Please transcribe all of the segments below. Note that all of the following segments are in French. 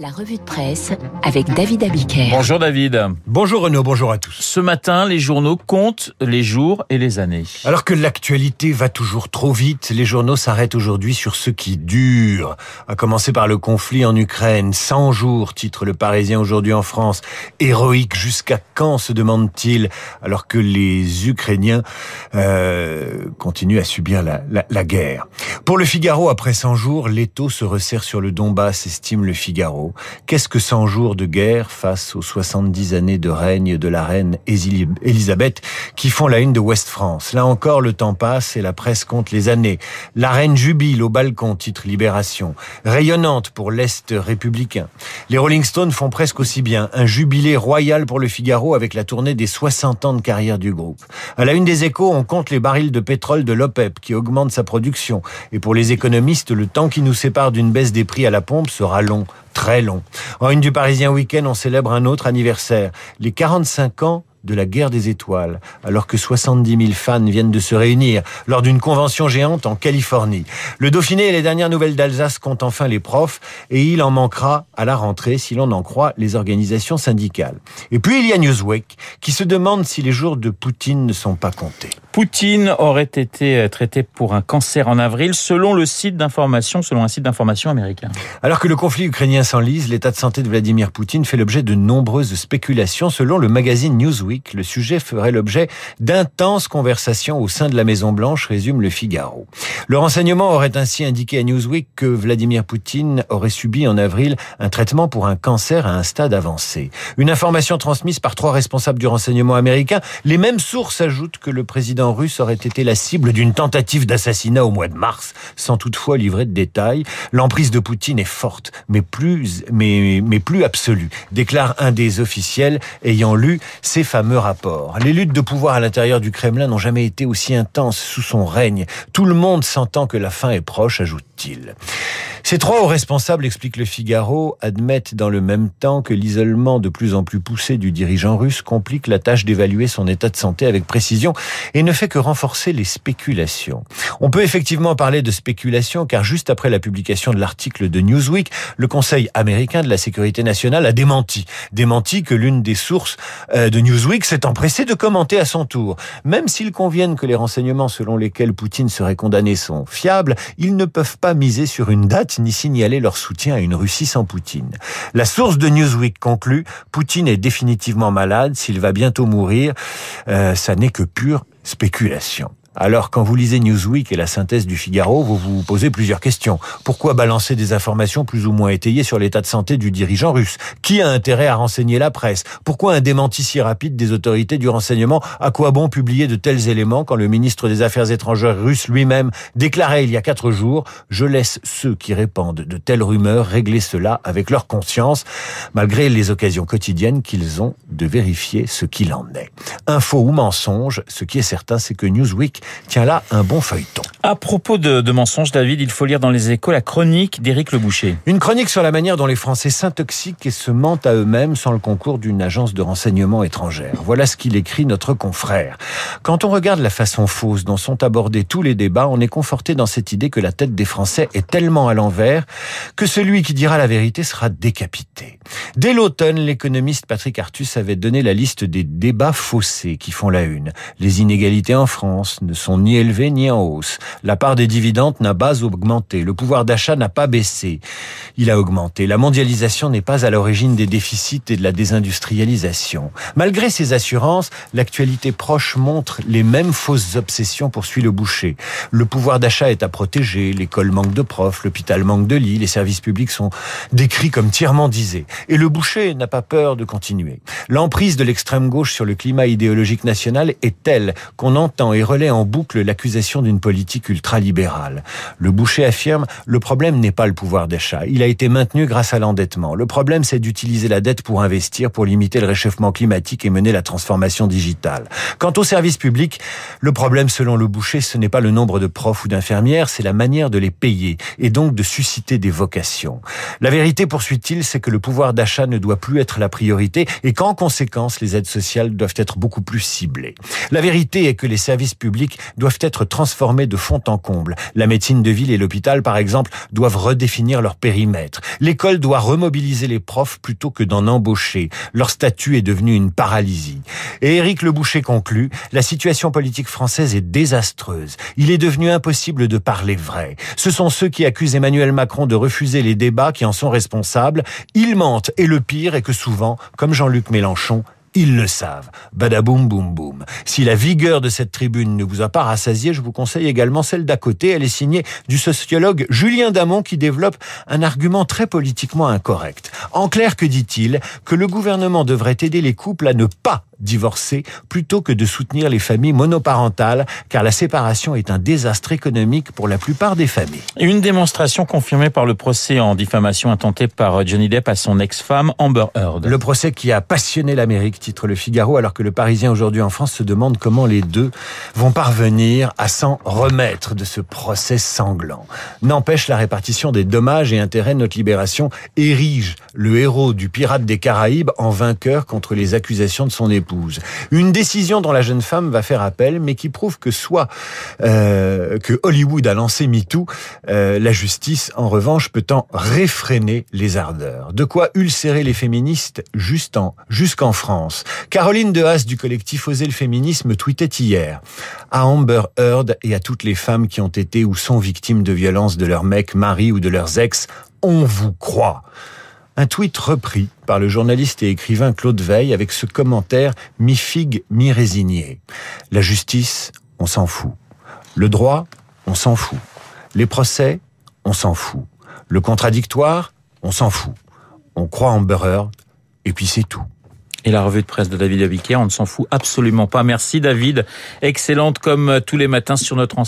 La revue de presse avec David Abiker. Bonjour David. Bonjour Renaud, bonjour à tous. Ce matin, les journaux comptent les jours et les années. Alors que l'actualité va toujours trop vite, les journaux s'arrêtent aujourd'hui sur ce qui dure. À commencer par le conflit en Ukraine. 100 jours, titre le Parisien aujourd'hui en France. Héroïque jusqu'à quand, se demande-t-il, alors que les Ukrainiens euh, continuent à subir la, la, la guerre. Pour le Figaro, après 100 jours, l'étau se resserre sur le Donbass, estime le Figaro. Qu'est-ce que 100 jours de guerre face aux 70 années de règne de la reine Élisabeth qui font la une de West France? Là encore, le temps passe et la presse compte les années. La reine jubile au balcon, titre Libération. Rayonnante pour l'Est républicain. Les Rolling Stones font presque aussi bien. Un jubilé royal pour le Figaro avec la tournée des 60 ans de carrière du groupe. À la une des échos, on compte les barils de pétrole de l'OPEP qui augmente sa production. Et pour les économistes, le temps qui nous sépare d'une baisse des prix à la pompe sera long très long. En une du Parisien Week-end, on célèbre un autre anniversaire, les 45 ans de la guerre des étoiles, alors que 70 000 fans viennent de se réunir lors d'une convention géante en Californie. Le Dauphiné et les dernières nouvelles d'Alsace comptent enfin les profs, et il en manquera à la rentrée si l'on en croit les organisations syndicales. Et puis il y a Newsweek, qui se demande si les jours de Poutine ne sont pas comptés. Poutine aurait été euh, traité pour un cancer en avril, selon le site d'information, selon un site d'information américain. Alors que le conflit ukrainien s'enlise, l'état de santé de Vladimir Poutine fait l'objet de nombreuses spéculations. Selon le magazine Newsweek, le sujet ferait l'objet d'intenses conversations au sein de la Maison Blanche, résume le Figaro. Le renseignement aurait ainsi indiqué à Newsweek que Vladimir Poutine aurait subi en avril un traitement pour un cancer à un stade avancé. Une information transmise par trois responsables du renseignement américain. Les mêmes sources ajoutent que le président russe aurait été la cible d'une tentative d'assassinat au mois de mars, sans toutefois livrer de détails. L'emprise de Poutine est forte, mais plus, mais, mais plus absolue, déclare un des officiels ayant lu ces rapports. Les luttes de pouvoir à l'intérieur du Kremlin n'ont jamais été aussi intenses sous son règne. Tout le monde sentant que la fin est proche, ajoute-t-il. Ces trois hauts responsables, explique le Figaro, admettent dans le même temps que l'isolement de plus en plus poussé du dirigeant russe complique la tâche d'évaluer son état de santé avec précision et ne fait que renforcer les spéculations. On peut effectivement parler de spéculation car juste après la publication de l'article de Newsweek, le Conseil américain de la sécurité nationale a démenti. Démenti que l'une des sources euh, de Newsweek s'est empressée de commenter à son tour. Même s'ils conviennent que les renseignements selon lesquels Poutine serait condamné sont fiables, ils ne peuvent pas miser sur une date ni signaler leur soutien à une Russie sans Poutine. La source de Newsweek conclut, Poutine est définitivement malade, s'il va bientôt mourir, euh, ça n'est que pure spéculation. Alors, quand vous lisez Newsweek et la synthèse du Figaro, vous vous posez plusieurs questions. Pourquoi balancer des informations plus ou moins étayées sur l'état de santé du dirigeant russe? Qui a intérêt à renseigner la presse? Pourquoi un démenti si rapide des autorités du renseignement? À quoi bon publier de tels éléments quand le ministre des Affaires étrangères russe lui-même déclarait il y a quatre jours « Je laisse ceux qui répandent de telles rumeurs régler cela avec leur conscience, malgré les occasions quotidiennes qu'ils ont de vérifier ce qu'il en est. » Info ou mensonge, ce qui est certain, c'est que Newsweek Tiens là, un bon feuilleton. À propos de, de, mensonges, David, il faut lire dans les échos la chronique d'Éric Le Boucher. Une chronique sur la manière dont les Français s'intoxiquent et se mentent à eux-mêmes sans le concours d'une agence de renseignement étrangère. Voilà ce qu'il écrit notre confrère. Quand on regarde la façon fausse dont sont abordés tous les débats, on est conforté dans cette idée que la tête des Français est tellement à l'envers que celui qui dira la vérité sera décapité. Dès l'automne, l'économiste Patrick Artus avait donné la liste des débats faussés qui font la une. Les inégalités en France ne sont ni élevées ni en hausse. La part des dividendes n'a pas augmenté. Le pouvoir d'achat n'a pas baissé. Il a augmenté. La mondialisation n'est pas à l'origine des déficits et de la désindustrialisation. Malgré ces assurances, l'actualité proche montre les mêmes fausses obsessions poursuit le boucher. Le pouvoir d'achat est à protéger, l'école manque de profs, l'hôpital manque de lits, les services publics sont décrits comme tiers-mondisés. Et le boucher n'a pas peur de continuer. L'emprise de l'extrême gauche sur le climat idéologique national est telle qu'on entend et relaie en boucle l'accusation d'une politique ultralibérale. Le boucher affirme le problème n'est pas le pouvoir d'achat. Il a été maintenu grâce à l'endettement. Le problème, c'est d'utiliser la dette pour investir, pour limiter le réchauffement climatique et mener la transformation digitale. Quant au service public, le problème, selon le boucher, ce n'est pas le nombre de profs ou d'infirmières, c'est la manière de les payer et donc de susciter des vocations. La vérité, poursuit-il, c'est que le pouvoir d'achat ne doit plus être la priorité et qu'en conséquence, les aides sociales doivent être beaucoup plus ciblées. La vérité est que les services publics doivent être transformées de fond en comble. La médecine de ville et l'hôpital, par exemple, doivent redéfinir leur périmètre. L'école doit remobiliser les profs plutôt que d'en embaucher. Leur statut est devenu une paralysie. Et Éric Le Boucher conclut, la situation politique française est désastreuse. Il est devenu impossible de parler vrai. Ce sont ceux qui accusent Emmanuel Macron de refuser les débats qui en sont responsables. Ils mentent et le pire est que souvent, comme Jean-Luc Mélenchon, ils le savent. Badaboum boum boum. Si la vigueur de cette tribune ne vous a pas rassasié, je vous conseille également celle d'à côté. Elle est signée du sociologue Julien Damon qui développe un argument très politiquement incorrect. En clair, que dit-il Que le gouvernement devrait aider les couples à ne pas divorcer plutôt que de soutenir les familles monoparentales, car la séparation est un désastre économique pour la plupart des familles. Une démonstration confirmée par le procès en diffamation intenté par Johnny Depp à son ex-femme Amber Heard. Le procès qui a passionné l'Amérique, titre Le Figaro, alors que le Parisien aujourd'hui en France se demande comment les deux vont parvenir à s'en remettre de ce procès sanglant. N'empêche la répartition des dommages et intérêts de notre libération érige le héros du pirate des Caraïbes en vainqueur contre les accusations de son époux. Une décision dont la jeune femme va faire appel, mais qui prouve que soit euh, que Hollywood a lancé MeToo, euh, la justice, en revanche, peut en réfréner les ardeurs. De quoi ulcérer les féministes jusqu'en France. Caroline Haas du collectif Oser le féminisme tweetait hier à Amber Heard et à toutes les femmes qui ont été ou sont victimes de violences de leur mec, mari ou de leurs ex, on vous croit. Un tweet repris par le journaliste et écrivain Claude Veil avec ce commentaire mi-figue, mi-résigné. La justice, on s'en fout. Le droit, on s'en fout. Les procès, on s'en fout. Le contradictoire, on s'en fout. On croit en Heard, et puis c'est tout. Et la revue de presse de David Abiquier, on ne s'en fout absolument pas. Merci David. Excellente comme tous les matins sur notre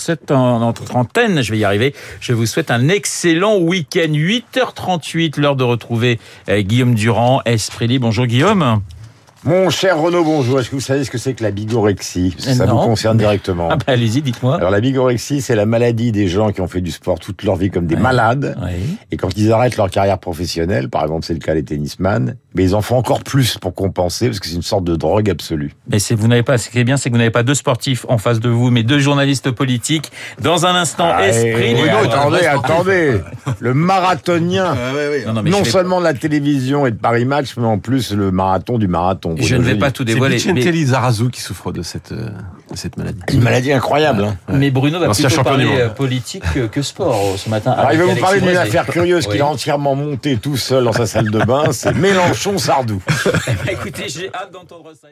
antenne. Je vais y arriver. Je vous souhaite un excellent week-end. 8h38, l'heure de retrouver euh, Guillaume Durand, Esprit Bonjour Guillaume. Mon cher Renaud, bonjour. Est-ce que vous savez ce que c'est que la bigorexie? Ça vous concerne directement. Ah bah, allez-y, dites-moi. Alors la bigorexie, c'est la maladie des gens qui ont fait du sport toute leur vie comme des malades. Et quand ils arrêtent leur carrière professionnelle, par exemple c'est le cas des tennisman, mais ils en font encore plus pour compenser parce que c'est une sorte de drogue absolue. Mais c'est vous n'avez pas, ce qui est bien, c'est que vous n'avez pas deux sportifs en face de vous, mais deux journalistes politiques. Dans un instant, ah, esprit. Renaud, attendez, attendez. Le marathonien. Ah, non, seulement de la télévision et de Paris Match, mais en plus le marathon du marathon. Je ne vais pas tout dévoiler. C'est Vicente Lizarazu qui souffre de cette, euh, cette maladie. Une maladie incroyable. Hein. Mais Bruno va plutôt parler euh, politique que, sport euh, ce matin. Alors, il va vous parler d'une affaire curieuse qu'il a entièrement montée tout seul dans sa salle de bain. C'est Mélenchon-Sardou. Écoutez, j'ai hâte d'entendre ça.